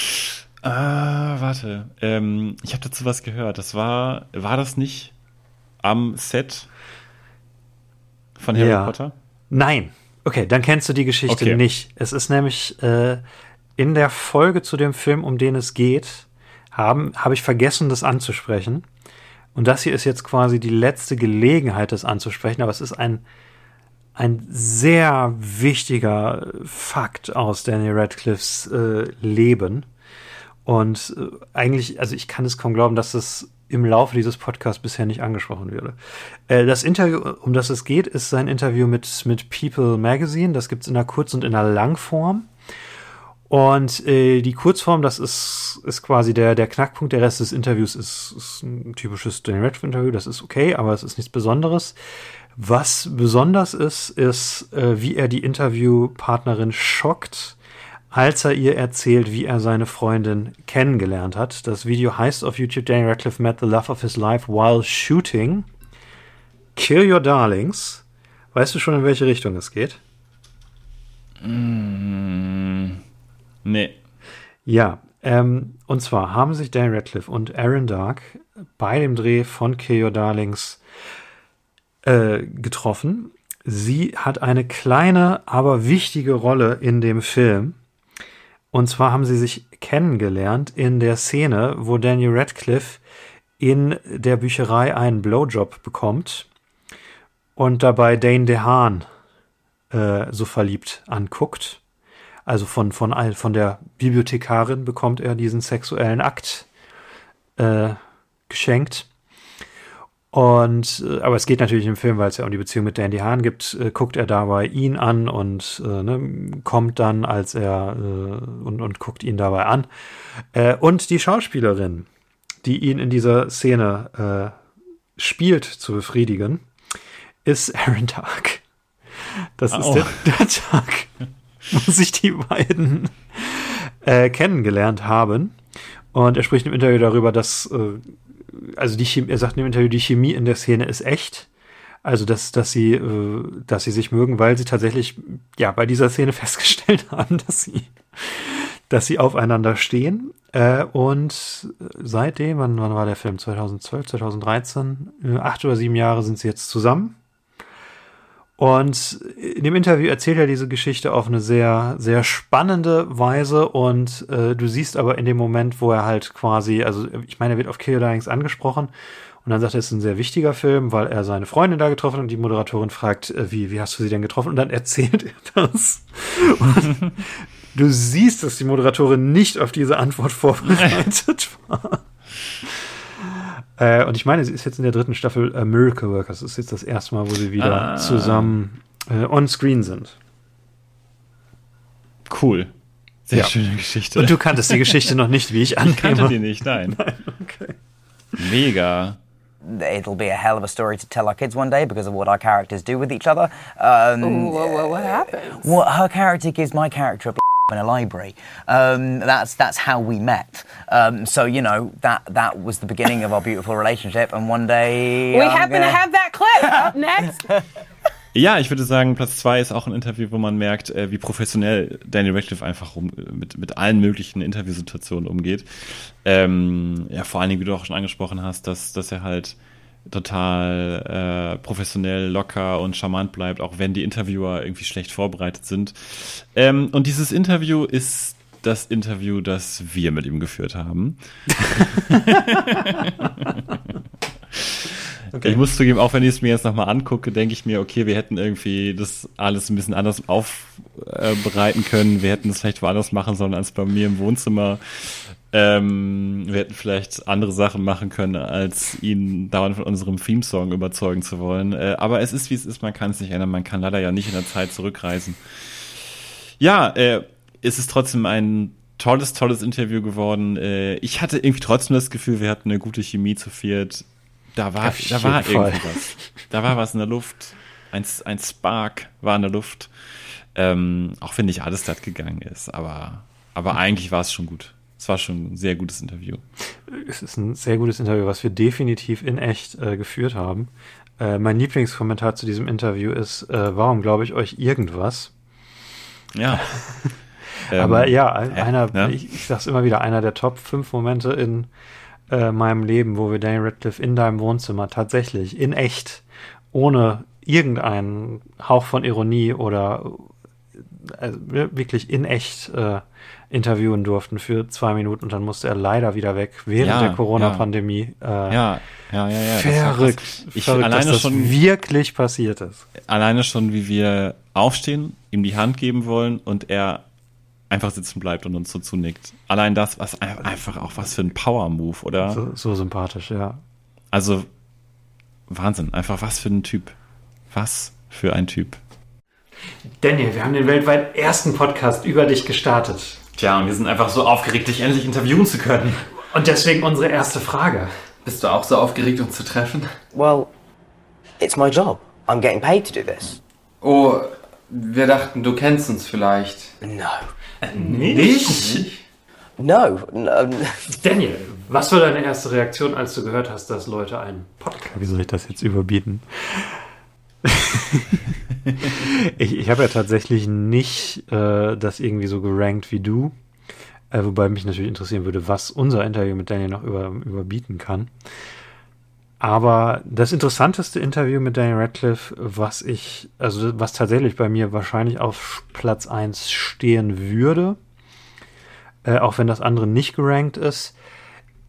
Ah, warte. Ähm, ich habe dazu was gehört. Das war, war das nicht am Set von Harry Ja. Potter? Nein. Okay, dann kennst du die Geschichte Okay. nicht. Es ist nämlich äh, in der Folge zu dem Film, um den es geht, haben habe ich vergessen, das anzusprechen. Und das hier ist jetzt quasi die letzte Gelegenheit, das anzusprechen. Aber es ist ein ein sehr wichtiger Fakt aus Daniel Radcliffes äh, Leben. Und äh, eigentlich, also ich kann es kaum glauben, dass das im Laufe dieses Podcasts bisher nicht angesprochen würde. Äh, das Interview, um das es geht, ist sein Interview mit, mit People Magazine. Das gibt's in der Kurz- und in der Langform. Und äh, die Kurzform, das ist, ist quasi der, der Knackpunkt. Der Rest des Interviews ist, ist ein typisches Daniel Radcliffe-Interview. Das ist okay, aber es ist nichts Besonderes. Was besonders ist, ist, äh, wie er die Interviewpartnerin schockt, als er ihr erzählt, wie er seine Freundin kennengelernt hat. Das Video heißt auf YouTube Daniel Radcliffe met the love of his life while shooting. Kill Your Darlings. Weißt du schon, in welche Richtung es geht? Nee. Ja, ähm, und zwar haben sich Dan Radcliffe und Aaron Dark bei dem Dreh von Kill Your Darlings äh, getroffen. Sie hat eine kleine, aber wichtige Rolle in dem Film. Und zwar haben sie sich kennengelernt in der Szene, wo Daniel Radcliffe in der Bücherei einen Blowjob bekommt und dabei Dane DeHaan äh, so verliebt anguckt. Also von, von, von der Bibliothekarin bekommt er diesen sexuellen Akt äh, geschenkt. Und äh, aber es geht natürlich im Film, weil es ja um die Beziehung mit Dandy Hahn gibt, äh, guckt er dabei ihn an und äh, ne, kommt dann, als er äh, und, und guckt ihn dabei an. Äh, und die Schauspielerin, die ihn in dieser Szene spielt zu befriedigen, ist Aaron Dark. Das ist der, der Tag, wo sich die beiden kennengelernt haben. Und er spricht im Interview darüber, dass, also die Chemie, er sagt in dem Interview, die Chemie in der Szene ist echt. Also, dass, dass sie, äh, dass sie sich mögen, weil sie tatsächlich, ja, bei dieser Szene festgestellt haben, dass sie, dass sie aufeinander stehen. Äh, und seitdem, wann, wann war der Film? 2012, 2013? Äh, acht oder sieben Jahre sind sie jetzt zusammen. Und in dem Interview erzählt er diese Geschichte auf eine sehr, sehr spannende Weise. Und äh, du siehst aber in dem Moment, wo er halt quasi, also ich meine, er wird auf Kill Your Darlings angesprochen. Und dann sagt er, es ist ein sehr wichtiger Film, weil er seine Freundin da getroffen hat und die Moderatorin fragt, äh, wie, wie hast du sie denn getroffen? Und dann erzählt er das. Und du siehst, dass die Moderatorin nicht auf diese Antwort vorbereitet war. Äh, und ich meine, sie ist jetzt in der dritten Staffel äh, Miracle Workers. Das ist jetzt das erste Mal, wo sie wieder Ah. zusammen äh, on screen sind. Cool. Sehr Ja. schöne Geschichte. Und du kanntest die Geschichte noch nicht, wie ich ich kannte die annehme. nicht, nein. Okay. Mega. It'll be a hell of a story to tell our kids one day because of what our characters do with each other. Um, What, what, what happened? Well, her character gives my character a in a library. Um, that's that's how we met. Um, so you know that that was the beginning of our beautiful relationship. And one day We I'm happen to gonna- have that clip up next. Ja, ich würde sagen, Platz zwei ist auch ein Interview, wo man merkt, äh, wie professionell Daniel Radcliffe einfach um, mit, mit allen möglichen Interviewsituationen umgeht. Ähm, ja, vor allen Dingen, wie du auch schon angesprochen hast, dass, dass er halt total äh, professionell, locker und charmant bleibt, auch wenn die Interviewer irgendwie schlecht vorbereitet sind. Ähm, und dieses Interview ist das Interview, das wir mit ihm geführt haben. Ich muss zugeben, auch wenn ich es mir jetzt nochmal angucke, denke ich mir, okay, wir hätten irgendwie das alles ein bisschen anders aufbereiten können. Wir hätten es vielleicht woanders machen sollen als bei mir im Wohnzimmer. Ähm, wir hätten vielleicht andere Sachen machen können, als ihn dauernd von unserem Theme-Song überzeugen zu wollen. Äh, aber es ist, wie es ist, man kann es nicht ändern. Man kann leider ja nicht in der Zeit zurückreisen. Ja, äh, es ist trotzdem ein tolles, tolles Interview geworden. Äh, ich hatte irgendwie trotzdem das Gefühl, wir hatten eine gute Chemie zu viert. Da war, Auf da war jeden Fall. irgendwie was. Da war was in der Luft. Ein, ein Spark war in der Luft. Ähm, auch wenn nicht alles glatt gegangen ist. Aber, aber eigentlich war es schon gut. Es war schon ein sehr gutes Interview. Es ist ein sehr gutes Interview, was wir definitiv in echt äh, geführt haben. Äh, mein Lieblingskommentar zu diesem Interview ist, äh, warum glaube ich euch irgendwas? Ja. Aber Ähm, ja, einer, Ja? ich, ich sag's immer wieder, einer der Top 5 Momente in äh, meinem Leben, wo wir Daniel Radcliffe in deinem Wohnzimmer tatsächlich, in echt, ohne irgendeinen Hauch von Ironie oder äh, wirklich in echt äh, interviewen durften für zwei Minuten und dann musste er leider wieder weg während Ja, der Corona-Pandemie. Äh, Ja, ja, ja, ja. Verrückt. Ich verrückt, alleine dass das schon, wirklich passiert ist. alleine schon, wie wir aufstehen, ihm die Hand geben wollen und er einfach sitzen bleibt und uns so zunickt. Allein das, was ein- einfach auch was für ein Power-Move, oder? So, so sympathisch, ja. Also Wahnsinn, einfach was für ein Typ. Was für ein Typ. Daniel, wir haben den weltweit ersten Podcast über dich gestartet. Tja, und wir sind einfach so aufgeregt, dich endlich interviewen zu können. Und deswegen unsere erste Frage. Bist du auch so aufgeregt, uns zu treffen? Well, it's my job. I'm getting paid to do this. Oh, wir dachten, du kennst uns vielleicht. No. Nicht? No. no. Daniel, was war deine erste Reaktion, als du gehört hast, dass Leute einen Podcast... Wie soll ich das jetzt überbieten? ich ich habe ja tatsächlich nicht äh, das irgendwie so gerankt wie du. Äh, wobei mich natürlich interessieren würde, was unser Interview mit Daniel noch über, überbieten kann. Aber das interessanteste Interview mit Daniel Radcliffe, was ich, also was tatsächlich bei mir wahrscheinlich auf Platz 1 stehen würde, äh, auch wenn das andere nicht gerankt ist,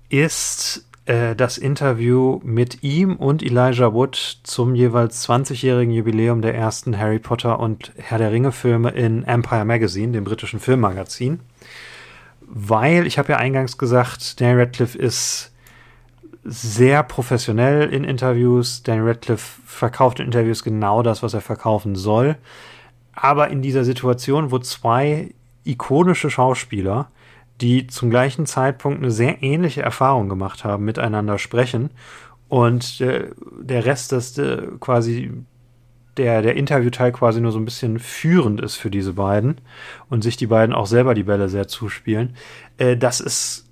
ist äh, das Interview mit ihm und Elijah Wood zum jeweils 20-jährigen Jubiläum der ersten Harry Potter und Herr der Ringe Filme in Empire Magazine, dem britischen Filmmagazin. Weil, ich habe ja eingangs gesagt, Daniel Radcliffe ist sehr professionell in Interviews. Daniel Radcliffe verkauft in Interviews genau das, was er verkaufen soll. Aber in dieser Situation, wo zwei ikonische Schauspieler, die zum gleichen Zeitpunkt eine sehr ähnliche Erfahrung gemacht haben, miteinander sprechen und äh, der Rest des äh, quasi der, der Interviewteil quasi nur so ein bisschen führend ist für diese beiden und sich die beiden auch selber die Bälle sehr zuspielen. Äh, das ist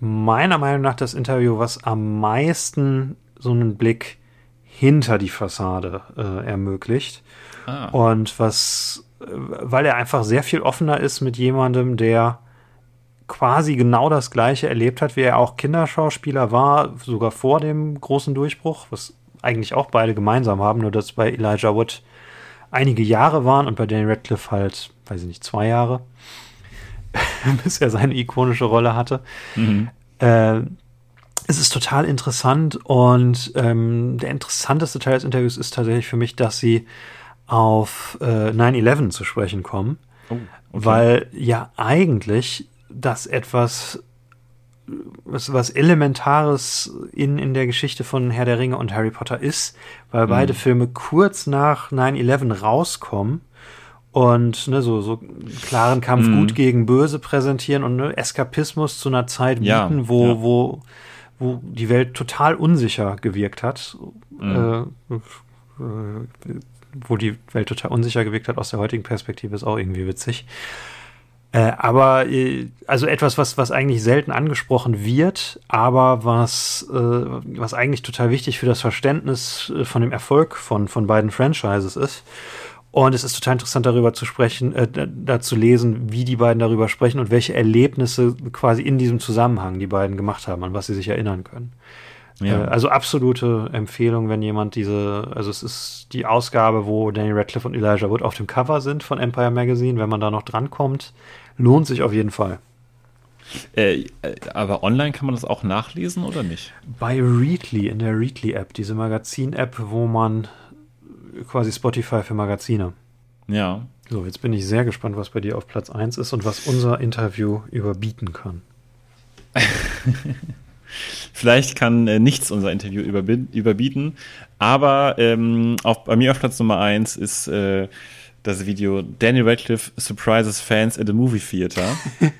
meiner Meinung nach das Interview, was am meisten so einen Blick hinter die Fassade äh, ermöglicht. Ah. Und was, äh, weil er einfach sehr viel offener ist mit jemandem, der quasi genau das Gleiche erlebt hat, wie er auch Kinderschauspieler war, sogar vor dem großen Durchbruch, was eigentlich auch beide gemeinsam haben, nur dass bei Elijah Wood einige Jahre waren und bei Daniel Radcliffe halt, weiß ich nicht, zwei Jahre, bis er seine ikonische Rolle hatte. Äh, es ist total interessant und ähm, der interessanteste Teil des Interviews ist tatsächlich für mich, dass sie auf äh, 9-11 zu sprechen kommen, Oh, okay. weil ja eigentlich das etwas was, was Elementares in, in der Geschichte von Herr der Ringe und Harry Potter ist, weil beide Filme kurz nach 9-11 rauskommen und ne, so, so einen klaren Kampf Mhm. gut gegen böse präsentieren und ne, Eskapismus zu einer Zeit Ja, bieten, wo, ja. wo, wo die Welt total unsicher gewirkt hat. Mhm. Äh, äh, wo die Welt total unsicher gewirkt hat aus der heutigen Perspektive, ist auch irgendwie witzig. Äh, aber äh, also etwas, was, was eigentlich selten angesprochen wird, aber was, äh, was eigentlich total wichtig für das Verständnis äh, von dem Erfolg von, von beiden Franchises ist. Und es ist total interessant, darüber zu sprechen, äh, da, zu lesen, wie die beiden darüber sprechen und welche Erlebnisse quasi in diesem Zusammenhang die beiden gemacht haben, an was sie sich erinnern können. Ja. Äh, also absolute Empfehlung, wenn jemand diese, also es ist die Ausgabe, wo Daniel Radcliffe und Elijah Wood auf dem Cover sind von Empire Magazine. Wenn man da noch drankommt, lohnt sich auf jeden Fall. Äh, äh, aber online kann man das auch nachlesen oder nicht? Bei Readly, in der Readly-App, diese Magazin-App, wo man quasi Spotify für Magazine. Ja. So, jetzt bin ich sehr gespannt, was bei dir auf Platz 1 ist und was unser Interview überbieten kann. Vielleicht kann äh, nichts unser Interview überbi überbieten, aber ähm, auf, bei mir auf Platz Nummer 1 ist äh, das Video Daniel Radcliffe Surprises Fans at the Movie Theater.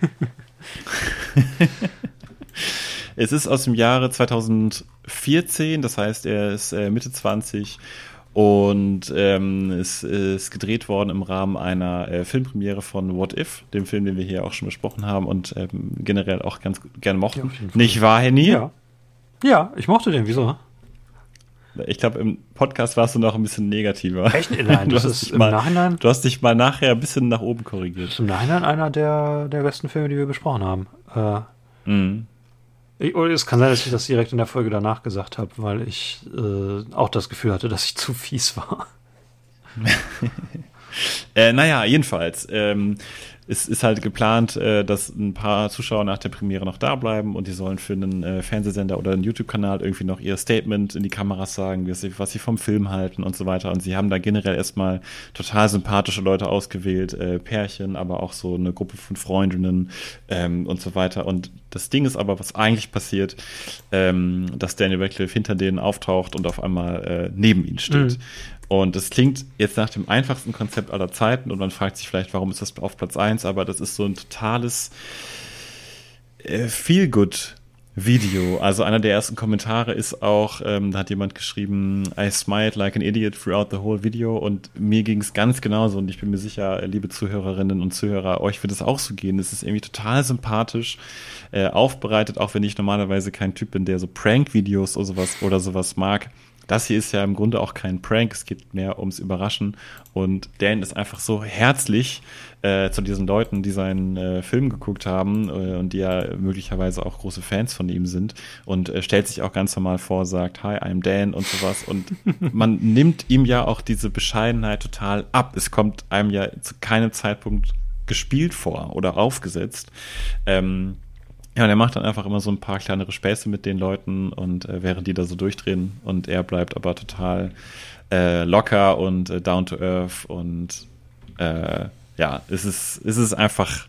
es ist aus dem Jahre 2014, das heißt, er ist äh, Mitte 20 und ähm, es ist gedreht worden im Rahmen einer äh, Filmpremiere von What If, dem Film, den wir hier auch schon besprochen haben und ähm, generell auch ganz gerne mochten. Ja, Nicht wahr, Henny? Ja. Ja, ich mochte den. Wieso? Ich glaube, im Podcast warst du noch ein bisschen negativer. Echt? Nein, du das hast ist dich im mal, Nachhinein- Du hast dich mal nachher ein bisschen nach oben korrigiert. Das ist im Nachhinein einer der, der besten Filme, die wir besprochen haben. Äh, Mhm. ich, oder es kann sein, dass ich das direkt in der Folge danach gesagt habe, weil ich äh, auch das Gefühl hatte, dass ich zu fies war. Äh, naja, jedenfalls. Ähm, es ist halt geplant, äh, dass ein paar Zuschauer nach der Premiere noch da bleiben und die sollen für einen äh, Fernsehsender oder einen YouTube-Kanal irgendwie noch ihr Statement in die Kameras sagen, was sie, was sie vom Film halten und so weiter. Und sie haben da generell erstmal total sympathische Leute ausgewählt, äh, Pärchen, aber auch so eine Gruppe von Freundinnen ähm, und so weiter. Und das Ding ist aber, was eigentlich passiert, ähm, dass Daniel Radcliffe hinter denen auftaucht und auf einmal äh, neben ihnen steht. Mhm. Und es klingt jetzt nach dem einfachsten Konzept aller Zeiten und man fragt sich vielleicht, warum ist das auf Platz 1, aber das ist so ein totales äh, Feel-Good. Video. Also einer der ersten Kommentare ist auch, ähm, da hat jemand geschrieben, I smiled like an idiot throughout the whole video und mir ging es ganz genauso und ich bin mir sicher, äh, liebe Zuhörerinnen und Zuhörer, euch wird es auch so gehen. Es ist irgendwie total sympathisch äh, aufbereitet, auch wenn ich normalerweise kein Typ bin, der so Prank-Videos oder sowas, oder sowas mag. Das hier ist ja im Grunde auch kein Prank, es geht mehr ums Überraschen. Und Dan ist einfach so herzlich äh, zu diesen Leuten, die seinen äh, Film geguckt haben äh, und die ja möglicherweise auch große Fans von ihm sind und äh, stellt sich auch ganz normal vor, sagt, Hi, I'm Dan und sowas. Und man nimmt ihm ja auch diese Bescheidenheit total ab. Es kommt einem ja zu keinem Zeitpunkt gespielt vor oder aufgesetzt. Ähm, ja, und er macht dann einfach immer so ein paar kleinere Späße mit den Leuten und äh, während die da so durchdrehen und er bleibt aber total äh, locker und äh, down to earth und äh, ja, es ist, es ist einfach,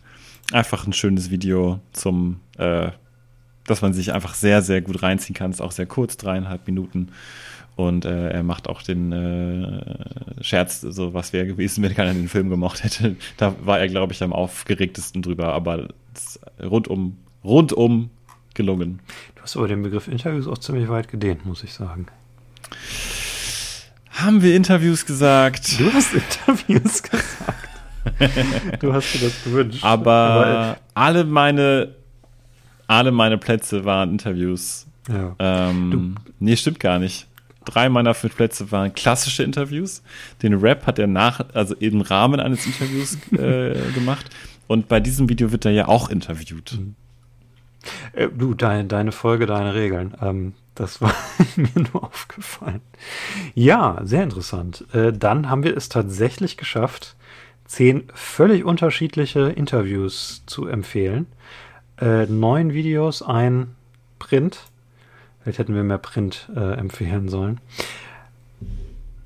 einfach ein schönes Video zum, äh, dass man sich einfach sehr, sehr gut reinziehen kann. Es ist auch sehr kurz, dreieinhalb Minuten. Und äh, er macht auch den äh, Scherz, so was wäre gewesen, wenn keiner den Film gemocht hätte. Da war er, glaube ich, am aufgeregtesten drüber, aber rundum, rundum gelungen. Du hast aber den Begriff Interviews auch ziemlich weit gedehnt, muss ich sagen. Haben wir Interviews gesagt? Du hast Interviews gesagt. du hast dir das gewünscht. Aber, Aber, alle meine alle meine Plätze waren Interviews. Ja. Ähm, nee, stimmt gar nicht. Drei meiner fünf Plätze waren klassische Interviews. Den Rap hat er nach, also im Rahmen eines Interviews äh, gemacht. Und bei diesem Video wird er ja auch interviewt. Äh, du, dein, deine Folge, deine Regeln. Ähm, das war mir nur aufgefallen. Ja, sehr interessant. Äh, dann haben wir es tatsächlich geschafft, zehn völlig unterschiedliche Interviews zu empfehlen. Äh, neun Videos, ein Print. Vielleicht hätten wir mehr Print äh, empfehlen sollen.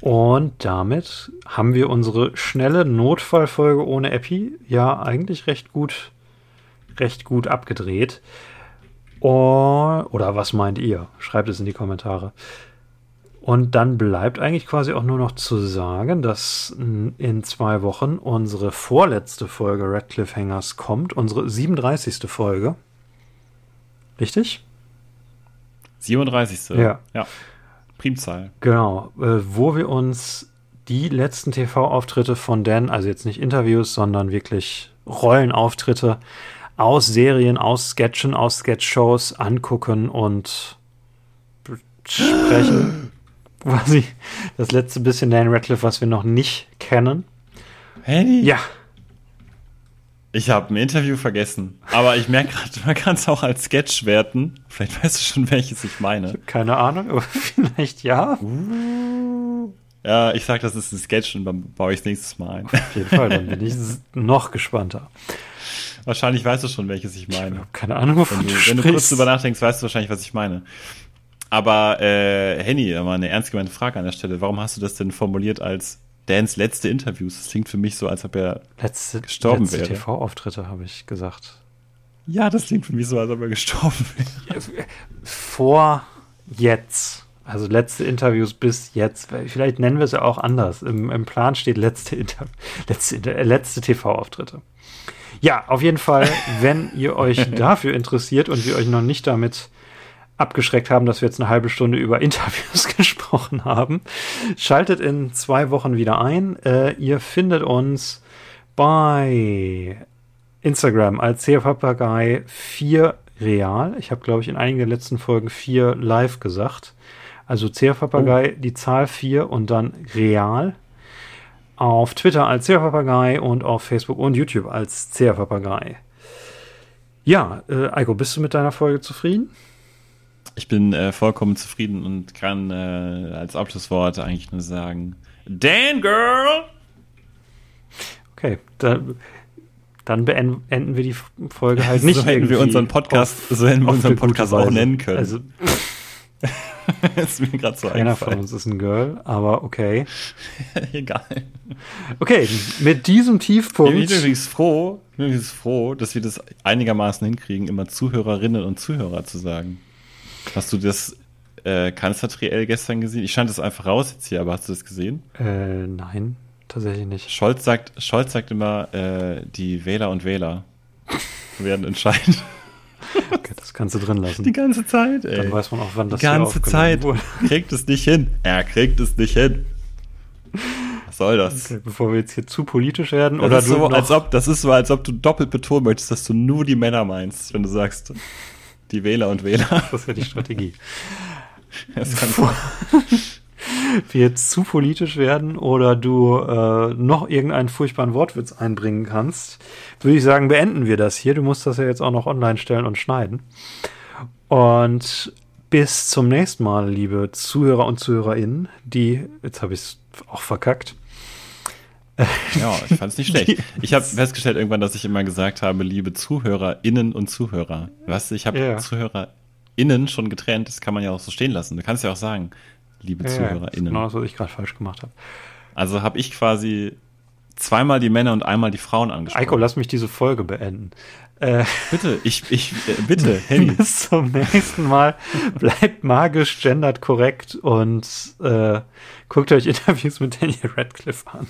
Und damit haben wir unsere schnelle Notfallfolge ohne Epi ja eigentlich recht gut, recht gut abgedreht. Oh, oder was meint ihr? Schreibt es in die Kommentare. Und dann bleibt eigentlich quasi auch nur noch zu sagen, dass in zwei Wochen unsere vorletzte Folge Red Cliffhangers kommt, unsere 37. Folge. Richtig? 37. Ja. ja. Primzahl. Genau, äh, wo wir uns die letzten TV-Auftritte von Dan, also jetzt nicht Interviews, sondern wirklich Rollenauftritte aus Serien, aus Sketchen, aus Sketch-Shows angucken und sprechen. Quasi das letzte bisschen Dan Radcliffe, was wir noch nicht kennen. Hey? Ja. Ich habe ein Interview vergessen, aber ich merke gerade, man kann es auch als Sketch werten. Vielleicht weißt du schon, welches ich meine. Keine Ahnung, aber vielleicht ja. Ja, ich sag, das ist ein Sketch und dann baue ich es nächstes Mal ein. Auf jeden Fall, dann bin ich noch gespannter. Wahrscheinlich weißt du schon, welches ich meine. Keine Ahnung, wovon Wenn du, du wenn du kurz drüber nachdenkst, weißt du wahrscheinlich, was ich meine. Aber äh, Henny, mal eine ernst gemeinte Frage an der Stelle. Warum hast du das denn formuliert als Dans letzte Interviews? Das klingt für mich so, als ob er letzte, gestorben letzte wäre. TV-Auftritte, habe ich gesagt. Ja, das klingt für mich so, als ob er gestorben wäre. Vor jetzt. Also letzte Interviews bis jetzt. Vielleicht nennen wir es ja auch anders. Im, im Plan steht letzte, Inter letzte, letzte TV-Auftritte. Ja, auf jeden Fall, wenn ihr euch dafür interessiert und wir euch noch nicht damit abgeschreckt haben, dass wir jetzt eine halbe Stunde über Interviews gesprochen haben, schaltet in zwei Wochen wieder ein. Äh, ihr findet uns bei Instagram als Papagei 4 real. Ich habe, glaube ich, in einigen der letzten Folgen 4 live gesagt. Also Papagei, die Zahl 4 und dann real. Auf Twitter als Papagei und auf Facebook und YouTube als Papagei. Ja, äh, Eiko, bist du mit deiner Folge zufrieden? Ich bin äh, vollkommen zufrieden und kann äh, als Abschlusswort eigentlich nur sagen: Dan Girl! Okay, da, dann beenden wir die Folge halt nicht so hätten wir unseren Podcast, auf- so hätten wir unseren Podcast auch nennen können. Also ist mir gerade so keiner von uns ist ein Girl, aber okay. Egal. Okay, mit diesem Tiefpunkt. Ich bin übrigens froh, ich bin übrigens froh, dass wir das einigermaßen hinkriegen, immer Zuhörerinnen und Zuhörer zu sagen. Hast du das äh, Kanzlertriell gestern gesehen? Ich stand das einfach raus jetzt hier, aber hast du das gesehen? Äh, nein, tatsächlich nicht. Scholz sagt, Scholz sagt immer, äh, die Wähler und Wähler werden entscheiden. Okay, das kannst du drin lassen. Die ganze Zeit, ey. Dann weiß man auch, wann das Die ganze Zeit. wurde. Kriegt es nicht hin. Er kriegt es nicht hin. Was soll das? Okay, bevor wir jetzt hier zu politisch werden, Das oder ist du so, als ob, das ist so, als ob du doppelt betonen möchtest, dass du nur die Männer meinst, wenn du sagst, die Wähler und Wähler. das ist ja die Strategie. Das kann wir jetzt zu politisch werden oder du äh, noch irgendeinen furchtbaren Wortwitz einbringen kannst, würde ich sagen, beenden wir das hier. Du musst das ja jetzt auch noch online stellen und schneiden. Und bis zum nächsten Mal, liebe Zuhörer und Zuhörerinnen, die, jetzt habe ich es auch verkackt, Ja, ich fand es nicht schlecht. Ich habe festgestellt irgendwann, dass ich immer gesagt habe, liebe ZuhörerInnen und Zuhörer. Du, ich habe Ja. ZuhörerInnen schon getrennt, das kann man ja auch so stehen lassen. Du kannst ja auch sagen, liebe Ja, ZuhörerInnen. genau das, was ich gerade falsch gemacht habe. Also habe ich quasi zweimal die Männer und einmal die Frauen angesprochen. Eiko, lass mich diese Folge beenden. Äh, bitte, ich, ich, äh, bitte, Henny. Bis zum nächsten Mal. Bleibt magisch, gendert korrekt und äh, guckt euch Interviews mit Daniel Radcliffe an.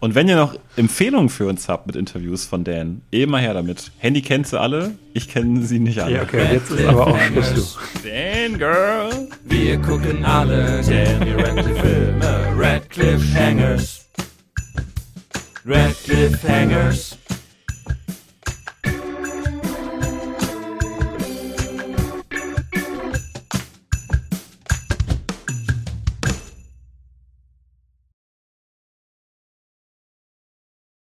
Und wenn ihr noch Empfehlungen für uns habt mit Interviews von Dan, eh mal her damit. Handy kennt sie alle, ich kenne sie nicht alle. Ja, okay, jetzt ist aber auch Schluss. Dan Girl! Wir gucken alle Daniel Radcliffe Filme. Radcliffe Hangers. Radcliffe Hangers.